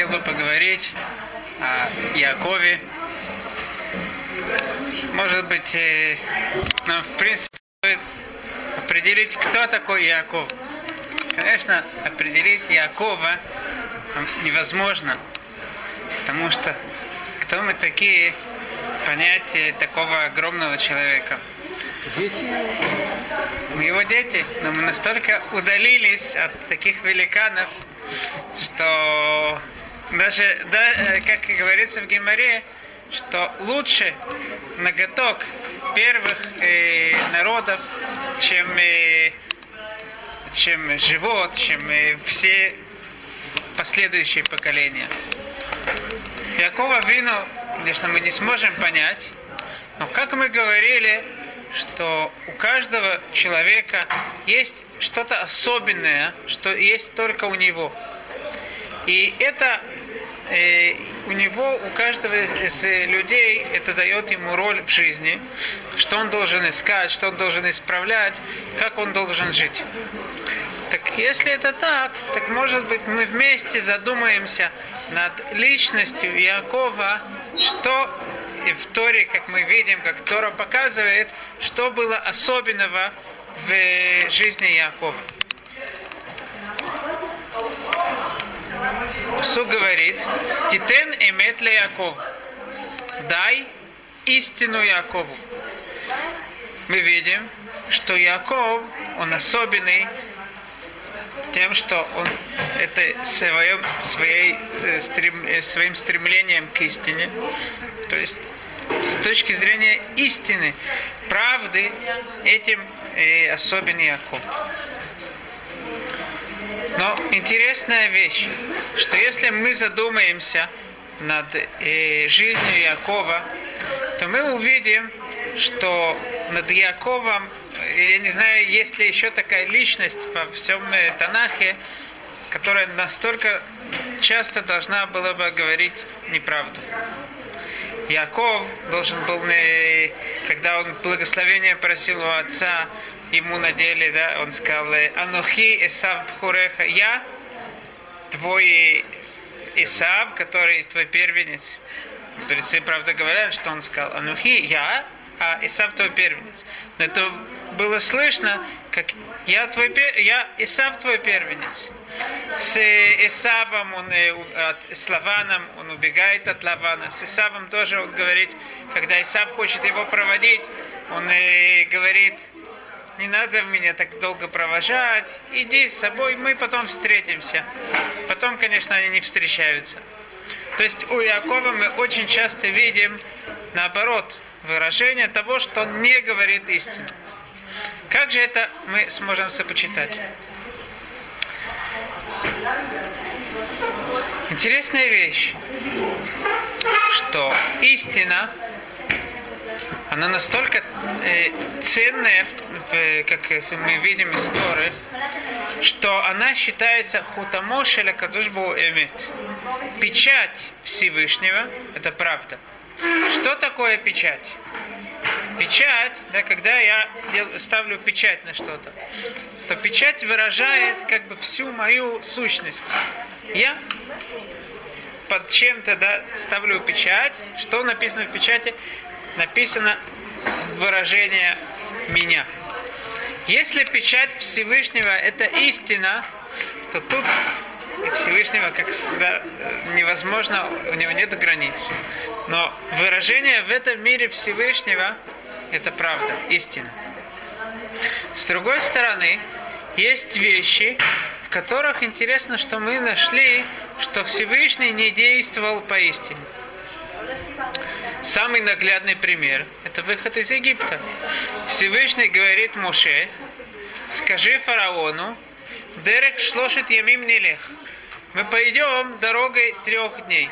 хотел бы поговорить о Якове. Может быть, э, нам в принципе стоит определить, кто такой Яков. Конечно, определить Якова невозможно, потому что кто мы такие, понятие такого огромного человека. Дети? Мы его дети, но мы настолько удалились от таких великанов, что даже, да, э, как и говорится в Геморе, что лучше ноготок первых э, народов, чем, э, чем живот, чем э, все последующие поколения. Якова Вину, конечно, мы не сможем понять, но как мы говорили, что у каждого человека есть что-то особенное, что есть только у него. И это э, у него, у каждого из людей, это дает ему роль в жизни, что он должен искать, что он должен исправлять, как он должен жить. Так если это так, так может быть мы вместе задумаемся над личностью Якова, что и в Торе, как мы видим, как Тора показывает, что было особенного в жизни Якова. Су говорит, Титен эмет ле Яков. Дай истину Якову. Мы видим, что Яков, он особенный тем, что он это своим, своей, стрем, своим стремлением к истине, то есть с точки зрения истины, правды, этим и особен Яков. Но интересная вещь, что если мы задумаемся над э, жизнью Якова, то мы увидим, что над Яковом, я не знаю, есть ли еще такая личность во всем Танахе, которая настолько часто должна была бы говорить неправду. Яков должен был, когда он благословение просил у отца, ему на деле, да, он сказал, Анухи Исав Бхуреха, я твой Исав, который твой первенец. Мудрецы, правда, говорят, что он сказал, Анухи, я, а Исав твой первенец. Но это было слышно, как я, твой, я Исав твой первенец. С Исавом он, от, с Лаваном, он убегает от Лавана. С Исавом тоже он говорит, когда Исав хочет его проводить, он говорит, не надо меня так долго провожать, иди с собой, мы потом встретимся. Потом, конечно, они не встречаются. То есть у Якова мы очень часто видим, наоборот, выражение того, что он не говорит истину. Как же это мы сможем сопочитать? Интересная вещь, что истина, она настолько э, ценная, в, как мы видим из Торы, что она считается хутамошеля кадушбу эмет. Печать Всевышнего – это правда. Что такое печать? Печать, да, когда я ставлю печать на что-то, то печать выражает как бы всю мою сущность. Я под чем-то да, ставлю печать. Что написано в печати? Написано выражение меня. Если печать Всевышнего это истина, то тут Всевышнего как да, невозможно, у него нет границ. Но выражение в этом мире Всевышнего это правда, истина. С другой стороны, есть вещи, в которых интересно, что мы нашли, что Всевышний не действовал поистине. Самый наглядный пример – это выход из Египта. Всевышний говорит Муше, скажи фараону, Дерек шлошит ямим нелех. Мы пойдем дорогой трех дней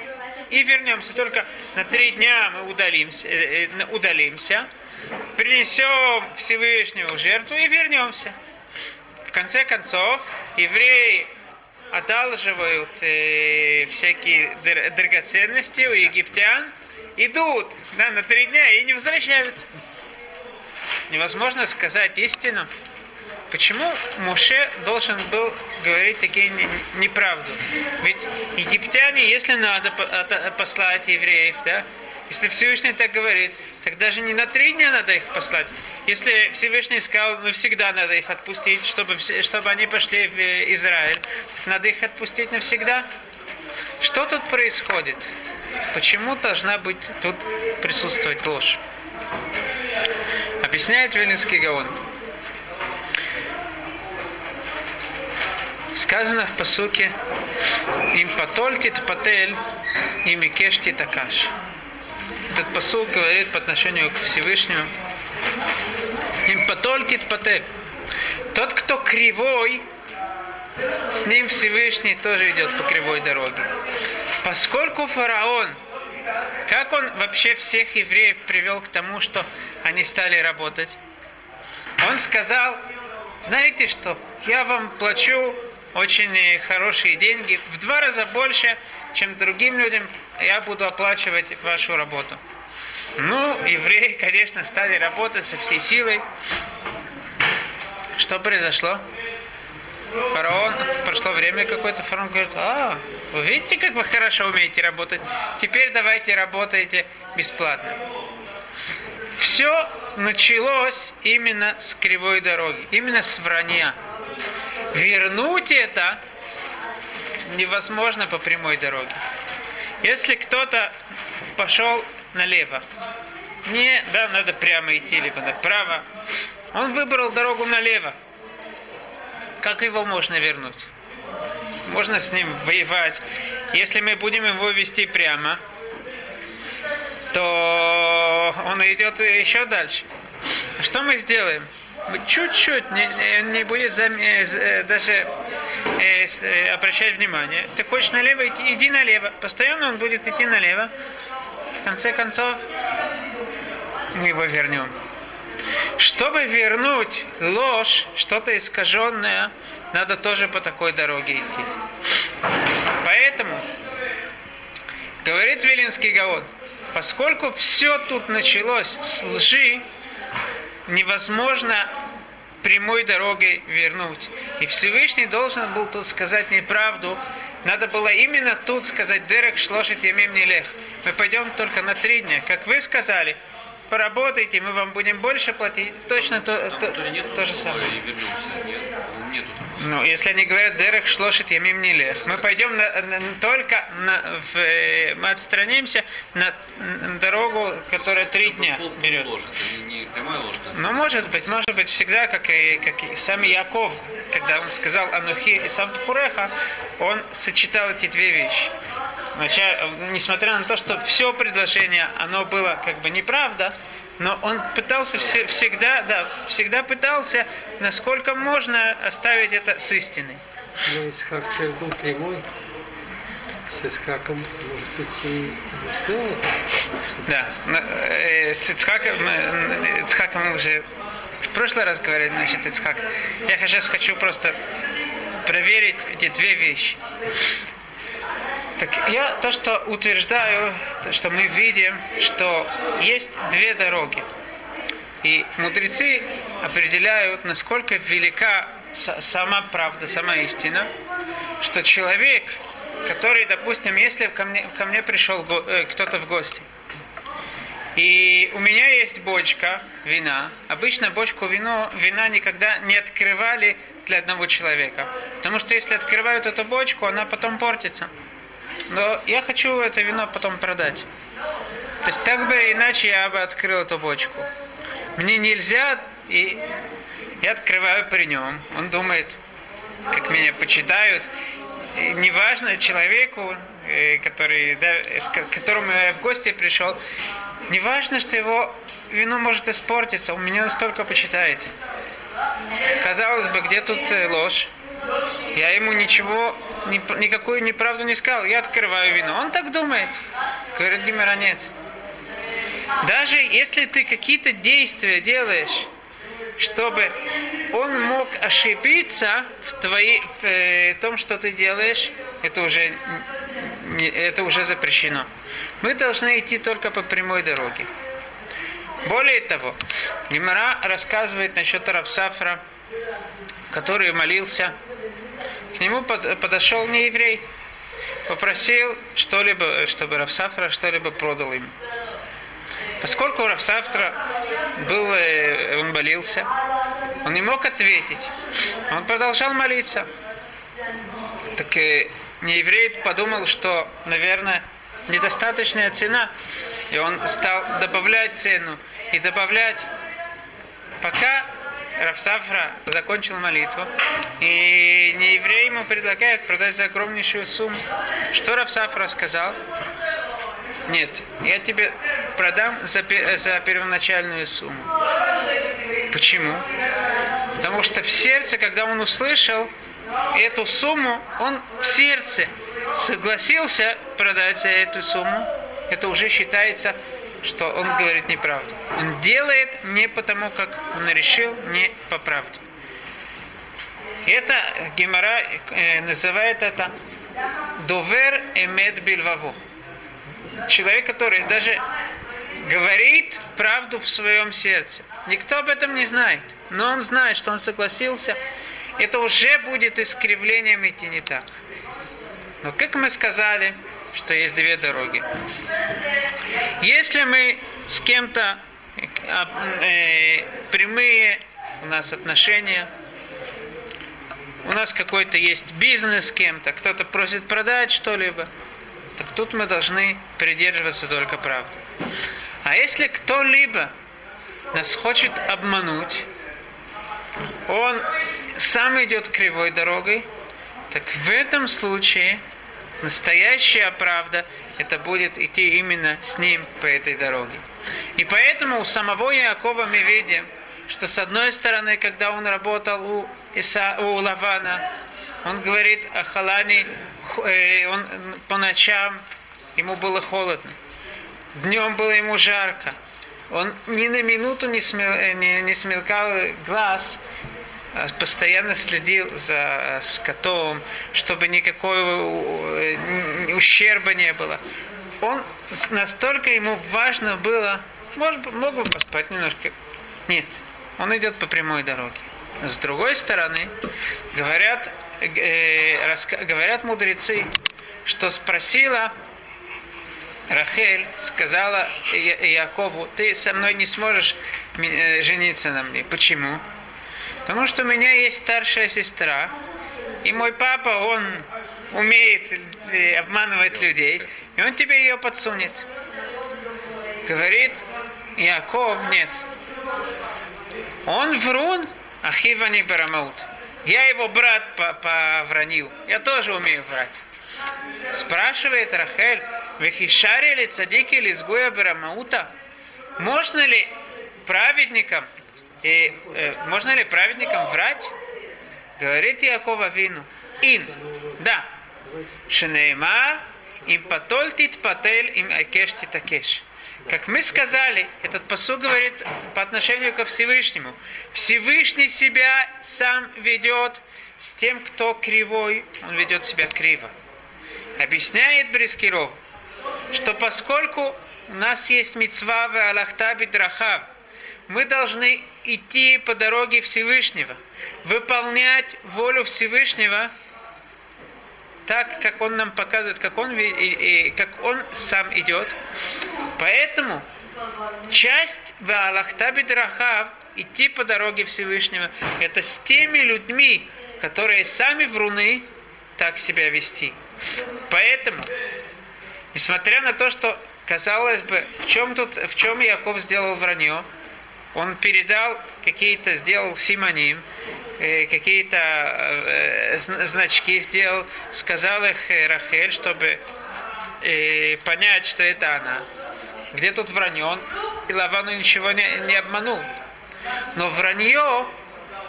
и вернемся. Только на три дня мы удалимся, э, э, удалимся принесем Всевышнему жертву и вернемся. В конце концов, евреи одалживают э, всякие драгоценности у египтян, идут да, на три дня и не возвращаются. Невозможно сказать истину. почему Муше должен был говорить такие неправду? Ведь египтяне, если надо послать евреев, да, если Всевышний так говорит, так даже не на три дня надо их послать. Если Всевышний сказал, навсегда надо их отпустить, чтобы, чтобы они пошли в Израиль, так надо их отпустить навсегда. Что тут происходит? Почему должна быть тут присутствовать ложь? Объясняет Вильнинский Гаон. Сказано в посуке «Им потольтит патель, им и кешти такаш». Этот посук говорит по отношению к Всевышнему «Им потольтит патель». Тот, кто кривой, с ним Всевышний тоже идет по кривой дороге. Поскольку фараон – как он вообще всех евреев привел к тому, что они стали работать? Он сказал, знаете что, я вам плачу очень хорошие деньги, в два раза больше, чем другим людям, я буду оплачивать вашу работу. Ну, евреи, конечно, стали работать со всей силой. Что произошло? Фараон, прошло время какое-то, фараон говорит, а, вы видите, как вы хорошо умеете работать? Теперь давайте работайте бесплатно. Все началось именно с кривой дороги, именно с вранья. Вернуть это невозможно по прямой дороге. Если кто-то пошел налево, не, да, надо прямо идти, либо направо, он выбрал дорогу налево, как его можно вернуть? Можно с ним воевать. Если мы будем его вести прямо, то он идет еще дальше. Что мы сделаем? Чуть-чуть не, не будет зам... Э, э, даже э, э, обращать внимание. Ты хочешь налево идти, иди налево. Постоянно он будет идти налево. В конце концов, мы его вернем. Чтобы вернуть ложь, что-то искаженное, надо тоже по такой дороге идти. Поэтому, говорит Вилинский Гаон, поскольку все тут началось с лжи, невозможно прямой дорогой вернуть. И Всевышний должен был тут сказать неправду. Надо было именно тут сказать «Дерек шлошит ямим нелех». Мы пойдем только на три дня. Как вы сказали, поработайте, мы вам будем больше платить. Точно то, то, то, нет, то же самое. Нет, нету ну, если они говорят Дерех шлошит ямим нелех, мы пойдем на, на, только на, в, э, мы отстранимся на, на дорогу, которая три дня берет. Не, не ложь, ну, может быть, может быть, всегда, как и, как и сам Яков, когда он сказал Анухи и сам Пуреха, он сочетал эти две вещи. Значит, несмотря на то, что все предложение, оно было как бы неправда, но он пытался все, всегда, да, всегда пытался, насколько можно оставить это с истиной. Но Исхак человек был прямой, с Исхаком, может быть, и не стоило Да, э, с Ицхаком, э, Ицхаком мы уже в прошлый раз говорили, значит, Ицхак. Я сейчас хочу просто проверить эти две вещи. Так я то, что утверждаю, то, что мы видим, что есть две дороги. И мудрецы определяют, насколько велика сама правда, сама истина, что человек, который, допустим, если ко мне, ко мне пришел э, кто-то в гости, и у меня есть бочка вина. Обычно бочку вино, вина никогда не открывали для одного человека. Потому что если открывают эту бочку, она потом портится но я хочу это вино потом продать. То есть так бы иначе я бы открыл эту бочку. Мне нельзя, и я открываю при нем. Он думает, как меня почитают. И неважно человеку, э, который, да, к которому я в гости пришел, неважно, что его вино может испортиться, он меня настолько почитает. Казалось бы, где тут э, ложь? Я ему ничего, ни, никакую неправду не сказал. Я открываю вино. Он так думает. Говорит Гимера, нет. Даже если ты какие-то действия делаешь, чтобы он мог ошибиться в, твои, в э, том, что ты делаешь, это уже, это уже запрещено. Мы должны идти только по прямой дороге. Более того, Гимара рассказывает насчет Равсафра, который молился, к нему подошел не еврей, попросил что-либо, чтобы Равсафра что-либо продал им. Поскольку Равсафра был, э, он молился, он не мог ответить. Он продолжал молиться. Так э, нееврей подумал, что, наверное, недостаточная цена. И он стал добавлять цену и добавлять, пока Рафсафра закончил молитву, и нееврей ему предлагает продать за огромнейшую сумму. Что Рафсафра сказал? Нет, я тебе продам за, за первоначальную сумму. Почему? Потому что в сердце, когда он услышал эту сумму, он в сердце согласился продать за эту сумму. Это уже считается что он говорит неправду. Он делает не потому, как он решил, не по правде. Это Гемора э, называет это довер эмет бильваву. Человек, который даже говорит правду в своем сердце. Никто об этом не знает. Но он знает, что он согласился. Это уже будет искривлением идти не так. Но как мы сказали, что есть две дороги. Если мы с кем-то э, прямые у нас отношения, у нас какой-то есть бизнес с кем-то, кто-то просит продать что-либо, так тут мы должны придерживаться только правды. А если кто-либо нас хочет обмануть, он сам идет кривой дорогой, так в этом случае настоящая правда, это будет идти именно с ним по этой дороге. И поэтому у самого Якова мы видим, что с одной стороны, когда он работал у, Иса, у Лавана, он говорит о Халане, э, он по ночам ему было холодно, днем было ему жарко, он ни на минуту не, смел, э, не, не смелкал глаз, постоянно следил за скотом, чтобы никакого э, ущерба не было. Он настолько ему важно было, может, мог бы поспать немножко. Нет, он идет по прямой дороге. С другой стороны, говорят, э, раска, говорят мудрецы, что спросила Рахель, сказала Якову, ты со мной не сможешь э, жениться на мне. Почему? Потому что у меня есть старшая сестра, и мой папа, он умеет обманывать людей, и он тебе ее подсунет. Говорит Яков, нет. Он врун, ахива не барамаут. Я его брат по, по вранью. Я тоже умею врать. Спрашивает Рахель, Вехишари ли цадики ли сгуя барамаута? Можно ли праведникам и э, можно ли праведникам врать? Говорит Якова Вину. Им. Да. Шенейма им патольтит патель им акеш титакеш. Как мы сказали, этот посуд говорит по отношению ко Всевышнему. Всевышний себя сам ведет с тем, кто кривой, он ведет себя криво. Объясняет Брискиров, что поскольку у нас есть мецва в Аллахта Бидрахав, мы должны идти по дороге Всевышнего, выполнять волю Всевышнего так, как Он нам показывает, как Он, как он сам идет. Поэтому часть в Аллахтаби Драхав идти по дороге Всевышнего, это с теми людьми, которые сами вруны, так себя вести. Поэтому, несмотря на то, что казалось бы, в чем тут, в чем Яков сделал вранье, он передал какие-то, сделал симоним, э, какие-то э, значки сделал, сказал их Рахель, чтобы э, понять, что это она. Где тут вранье? И Лавану ничего не, не обманул. Но вранье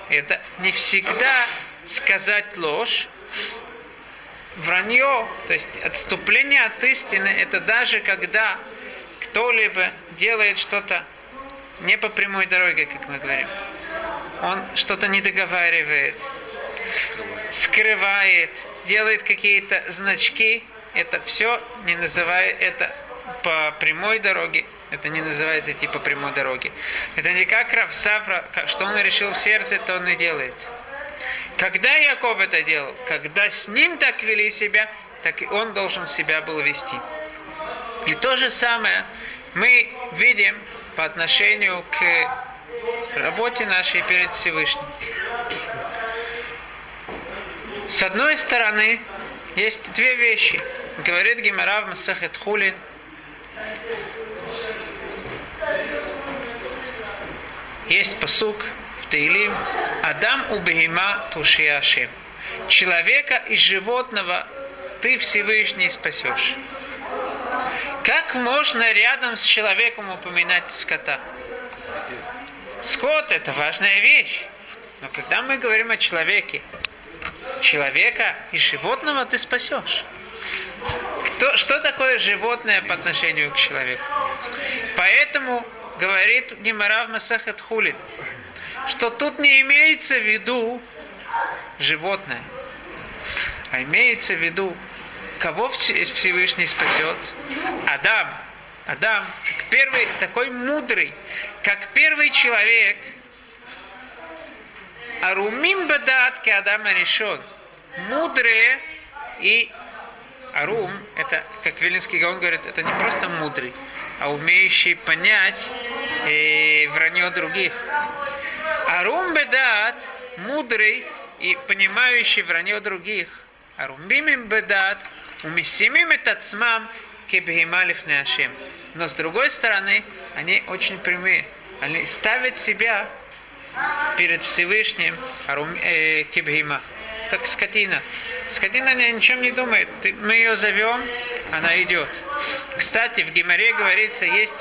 это не всегда сказать ложь. Вранье, то есть отступление от истины, это даже когда кто-либо делает что-то не по прямой дороге, как мы говорим. Он что-то не договаривает, скрывает, делает какие-то значки. Это все не называет это по прямой дороге. Это не называется идти по прямой дороге. Это не как Равсавра, что он решил в сердце, то он и делает. Когда Яков это делал? Когда с ним так вели себя, так и он должен себя был вести. И то же самое мы видим по отношению к работе нашей перед Всевышним. С одной стороны, есть две вещи. Говорит Гимара в Масахет Хулин. Есть посук в Таилим. Адам у Бегима Тушияшем. Человека и животного ты Всевышний спасешь. Как можно рядом с человеком упоминать скота? Скот – это важная вещь. Но когда мы говорим о человеке, человека и животного ты спасешь. Кто, что такое животное по отношению к человеку? Поэтому говорит Гимара в Масахат Хулин, что тут не имеется в виду животное, а имеется в виду, кого Всевышний спасет? Адам. Адам, первый такой мудрый, как первый человек – Арумим бадат ке Адама решен. Мудрые и Арум, это, как Вилинский Гаон говорит, это не просто мудрый, а умеющий понять э, вранье других. Арум бедат, мудрый и понимающий вранье других. Арумбимим бедат, умисимим этацмам кебхималиф неашем. Но с другой стороны, они очень прямые. Они ставят себя перед Всевышним э, кибхима, как скотина. Скотина ни о чем не думает. Мы ее зовем, она идет. Кстати, в Гимаре говорится, есть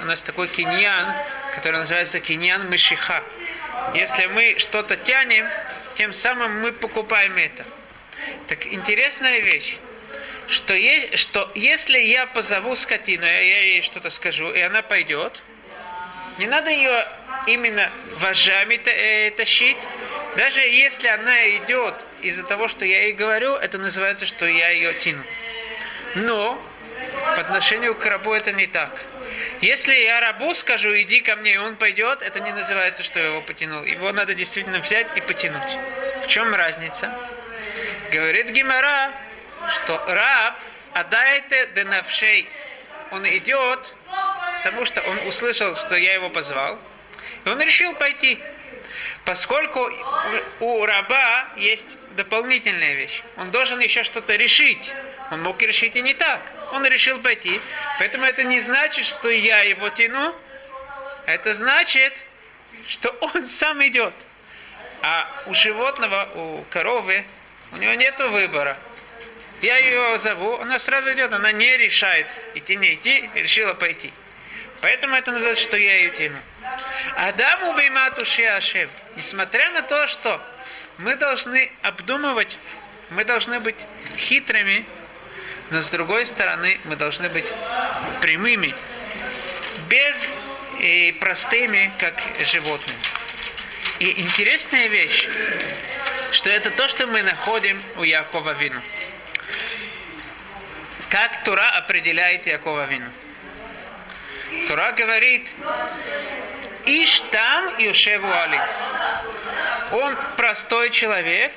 у нас такой киньян, который называется киньян мышиха. Если мы что-то тянем, тем самым мы покупаем это. Так интересная вещь, что, есть, что если я позову скотину, я ей что-то скажу, и она пойдет, не надо ее именно вожами э, тащить. Даже если она идет из-за того, что я ей говорю, это называется, что я ее тяну. Но по отношению к рабу это не так. Если я рабу скажу, иди ко мне, и он пойдет, это не называется, что я его потянул. Его надо действительно взять и потянуть. В чем разница? Говорит Гимара, что раб адайте денавшей. Он идет, потому что он услышал, что я его позвал, и он решил пойти. Поскольку у раба есть дополнительная вещь. Он должен еще что-то решить. Он мог решить и не так. Он решил пойти. Поэтому это не значит, что я его тяну. Это значит, что он сам идет. А у животного, у коровы, у него нет выбора. Я ее зову, она сразу идет, она не решает идти, не идти, решила пойти. Поэтому это называется, что я ее тяну. Адаму беймату ашем. Несмотря на то, что мы должны обдумывать, мы должны быть хитрыми, но с другой стороны мы должны быть прямыми, без и простыми, как животные. И интересная вещь, что это то, что мы находим у Якова Вину. Как Тура определяет Якова Вину? Тура говорит, Иш там Юшеву Али. Он простой человек,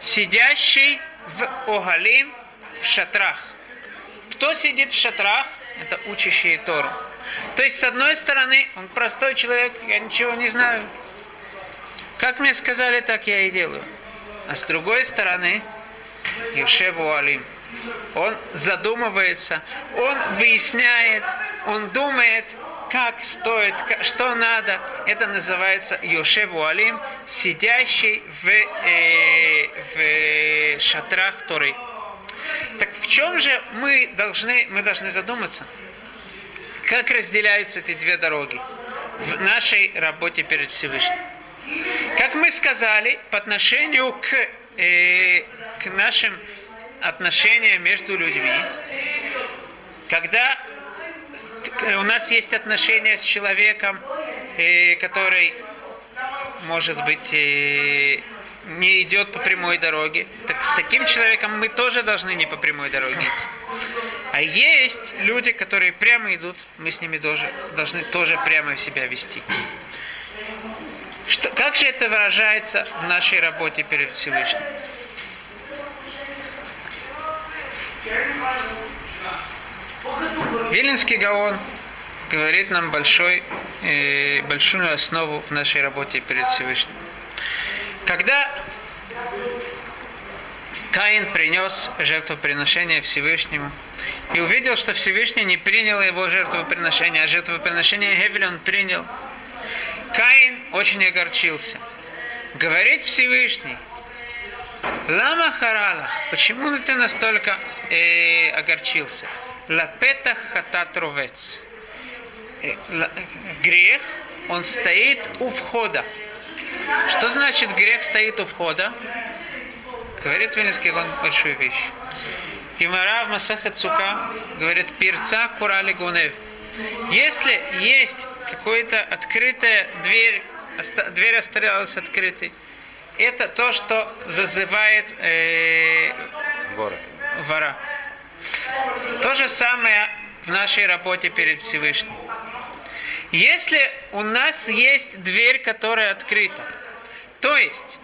сидящий в Огалим, в шатрах. Кто сидит в шатрах? Это учащие Тору. То есть, с одной стороны, он простой человек, я ничего не знаю. Как мне сказали, так я и делаю. А с другой стороны, Юшеву Алим. Он задумывается, он выясняет, он думает, как стоит, что надо. Это называется Йошеву Алим, сидящий в, э, в шатрах Торы. Так в чем же мы должны, мы должны задуматься? Как разделяются эти две дороги в нашей работе перед Всевышним? Как мы сказали, по отношению к, э, к нашим отношениям между людьми, когда у нас есть отношения с человеком, который, может быть, не идет по прямой дороге. Так с таким человеком мы тоже должны не по прямой дороге идти. А есть люди, которые прямо идут, мы с ними тоже, должны тоже прямо себя вести. Что, как же это выражается в нашей работе перед Всевышним? Виленский Гаон говорит нам большой, э, большую основу в нашей работе перед Всевышним. Когда Каин принес жертвоприношение Всевышнему и увидел, что Всевышний не принял его жертвоприношение, а жертвоприношение Гевеля он принял. Каин очень огорчился. Говорит Всевышний, Лама Харалах, почему ты настолько э, огорчился? Лапетах хатат ровец. Э, грех, он стоит у входа. Что значит грех стоит у входа? Говорит Вильнинский он большую вещь. Гимара в Масахат Сука говорит, перца курали гунев. Если есть какая-то открытая дверь, дверь осталась открытой, это то, что зазывает э, вора. вора. То же самое в нашей работе перед Всевышним. Если у нас есть дверь, которая открыта, то есть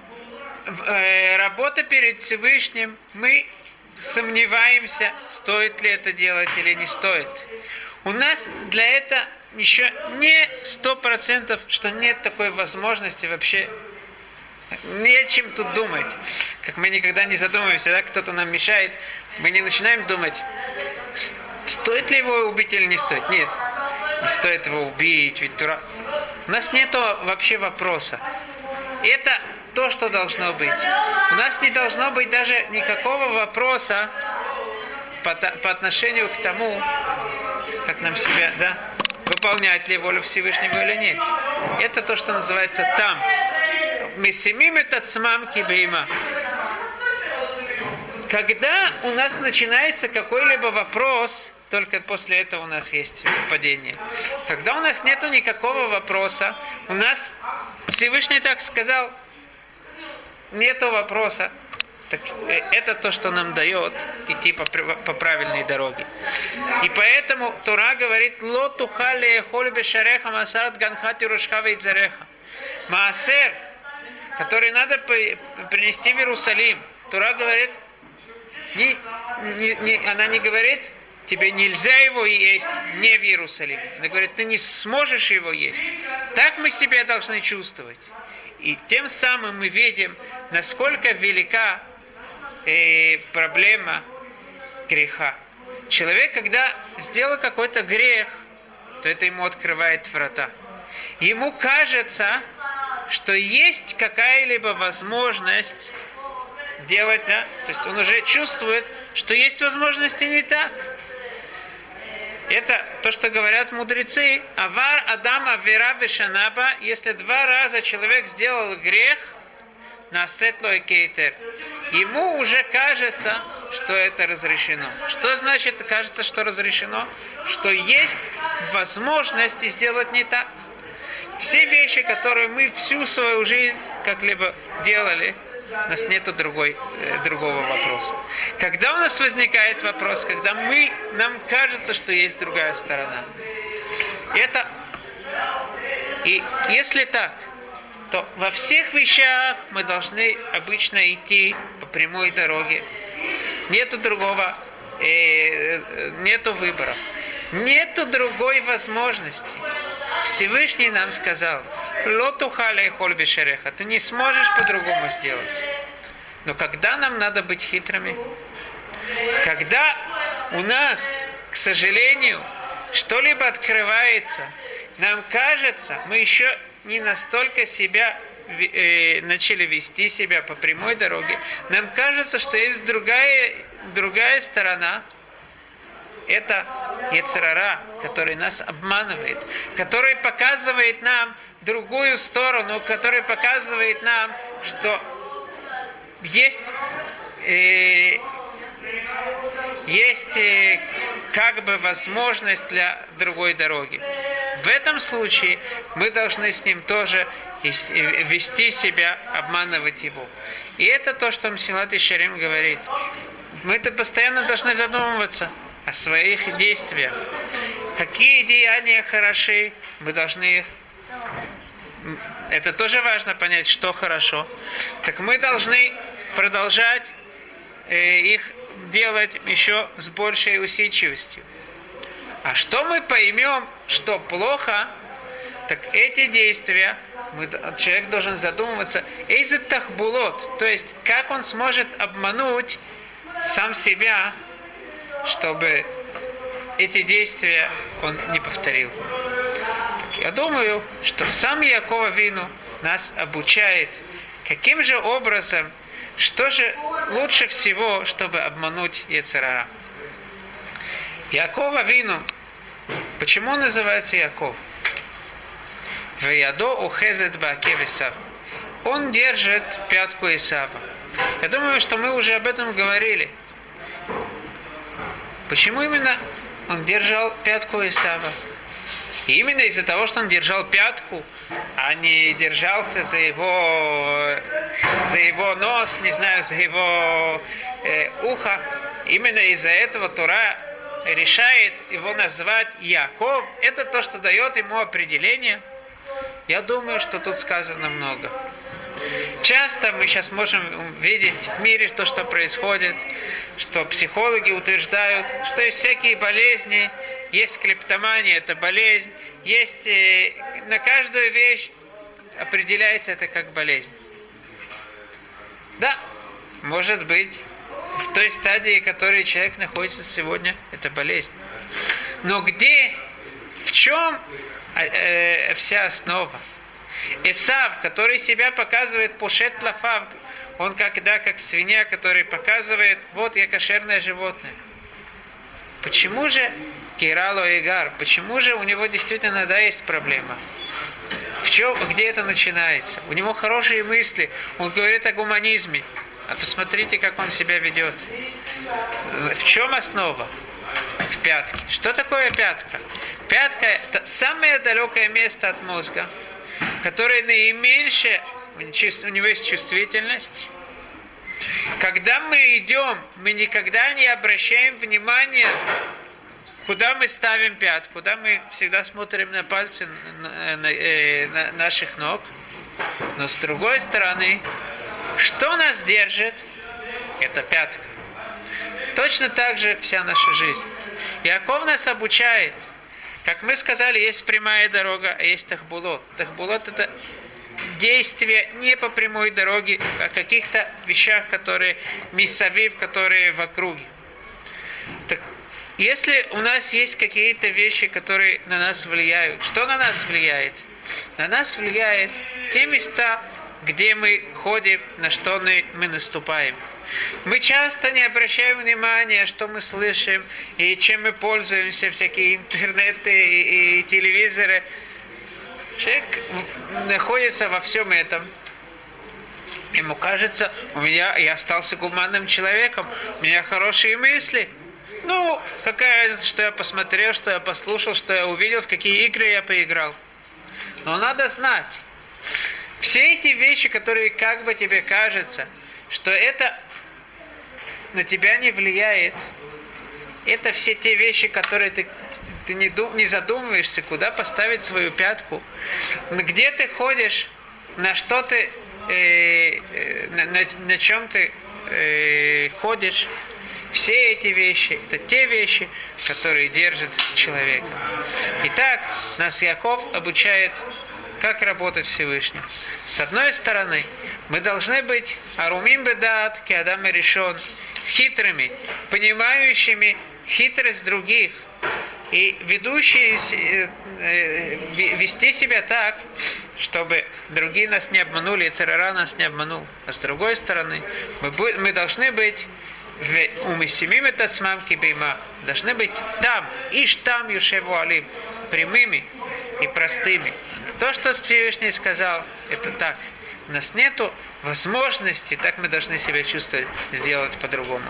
э, работа перед Всевышним, мы сомневаемся, стоит ли это делать или не стоит. У нас для этого еще не сто процентов, что нет такой возможности вообще не о чем тут думать. Как мы никогда не задумываемся, да, кто-то нам мешает, мы не начинаем думать, стоит ли его убить или не стоит. Нет, не стоит его убить, ведь Тура... У нас нет вообще вопроса. Это то, что должно быть. У нас не должно быть даже никакого вопроса по, по отношению к тому, как нам себя, да, выполнять ли волю Всевышнего или нет. Это то, что называется там. Мы семим этот смам кибейма. Когда у нас начинается какой-либо вопрос, только после этого у нас есть падение. Когда у нас нет никакого вопроса, у нас Всевышний так сказал, нет вопроса. Так, э, это то, что нам дает идти по, по правильной дороге. И поэтому Тура говорит, лоту хале хольбе шареха масарат ганхати рушхава зареха. Маасер, который надо принести в Иерусалим. Тура говорит, не, не, не, она не говорит, тебе нельзя его есть не в Иерусалиме. Она говорит, ты не сможешь его есть. Так мы себя должны чувствовать. И тем самым мы видим, насколько велика э, проблема греха. Человек, когда сделал какой-то грех, то это ему открывает врата. Ему кажется, что есть какая-либо возможность делать, да? То есть он уже чувствует, что есть возможности не так. Это то, что говорят мудрецы. Авар Адама Вера Бешанаба, если два раза человек сделал грех, на сетло и кейтер, ему уже кажется, что это разрешено. Что значит кажется, что разрешено? Что есть возможность сделать не так. Все вещи, которые мы всю свою жизнь как-либо делали, у нас нет другой, э, другого вопроса. Когда у нас возникает вопрос, когда мы, нам кажется, что есть другая сторона, это и если так, то во всех вещах мы должны обычно идти по прямой дороге. Нету другого, э, э нету выбора. Нету другой возможности. Всевышний нам сказал, лотухале хольбишереха, ты не сможешь по-другому сделать. Но когда нам надо быть хитрыми? Когда у нас, к сожалению, что-либо открывается, нам кажется, мы еще не настолько себя э, начали вести себя по прямой дороге, нам кажется, что есть другая, другая сторона – это Ецерара, который нас обманывает, который показывает нам другую сторону, который показывает нам, что есть, э, есть э, как бы возможность для другой дороги. В этом случае мы должны с ним тоже вести себя, обманывать его. И это то, что Мсилат Ишарим говорит. Мы-то постоянно должны задумываться – о своих действиях. Какие деяния хороши, мы должны их это тоже важно понять, что хорошо, так мы должны продолжать э, их делать еще с большей усидчивостью. А что мы поймем, что плохо, так эти действия, мы, человек должен задумываться, из тахбулот, то есть как он сможет обмануть сам себя, чтобы эти действия он не повторил. Так я думаю, что сам Якова Вину нас обучает, каким же образом, что же лучше всего, чтобы обмануть Яцерара. Якова Вину, почему он называется Яков? Веядо ухезет баке Исав. Он держит пятку Исава. Я думаю, что мы уже об этом говорили. Почему именно он держал пятку Исава? И именно из-за того, что он держал пятку, а не держался за его, за его нос, не знаю, за его э, ухо, именно из-за этого Тура решает его назвать Яков. Это то, что дает ему определение – я думаю, что тут сказано много. Часто мы сейчас можем видеть в мире то, что происходит, что психологи утверждают, что есть всякие болезни, есть клептомания, это болезнь, есть э, на каждую вещь определяется это как болезнь. Да, может быть, в той стадии, в которой человек находится сегодня, это болезнь. Но где, в чем а, э, вся основа. Исав, который себя показывает пушет лафав, он да, как свинья, который показывает, вот я кошерное животное. Почему же Кирало Игар, почему же у него действительно, да, есть проблема? В чем, где это начинается? У него хорошие мысли, он говорит о гуманизме. А посмотрите, как он себя ведет. В чем основа? В пятке. Что такое пятка? Пятка – это самое далекое место от мозга, которое наименьшее, у него есть чувствительность. Когда мы идем, мы никогда не обращаем внимания, куда мы ставим пят, куда мы всегда смотрим на пальцы э, на наших ног. Но с другой стороны, что нас держит? Это пятка. Точно так же вся наша жизнь. Яков нас обучает – как мы сказали, есть прямая дорога, а есть тахбулот. Тахбулот это действие не по прямой дороге, а каких-то вещах, которые миссавив, которые в округе. Так, если у нас есть какие-то вещи, которые на нас влияют, что на нас влияет? На нас влияет те места, где мы ходим, на что мы наступаем. Мы часто не обращаем внимания, что мы слышим и чем мы пользуемся, всякие интернеты и, и телевизоры. Человек находится во всем этом. Ему кажется, у меня я остался гуманным человеком, у меня хорошие мысли. Ну, какая разница, что я посмотрел, что я послушал, что я увидел, в какие игры я поиграл. Но надо знать, все эти вещи, которые как бы тебе кажется, что это на тебя не влияет. Это все те вещи, которые ты, ты не, дум, не задумываешься, куда поставить свою пятку. Где ты ходишь, на что ты, э, э, на, на, на чем ты э, ходишь. Все эти вещи, это те вещи, которые держат человека. Итак, нас Яков обучает как работать Всевышний. С одной стороны, мы должны быть арумим бедат, киадам решен, хитрыми, понимающими хитрость других и ведущие э, э, вести себя так, чтобы другие нас не обманули, и царара нас не обманул. А с другой стороны, мы, мы должны быть в умисимим этот бейма, должны быть там, иш там юшеву алим, прямыми и простыми. То, что Всевышний сказал, это так. У нас нет возможности, так мы должны себя чувствовать, сделать по-другому.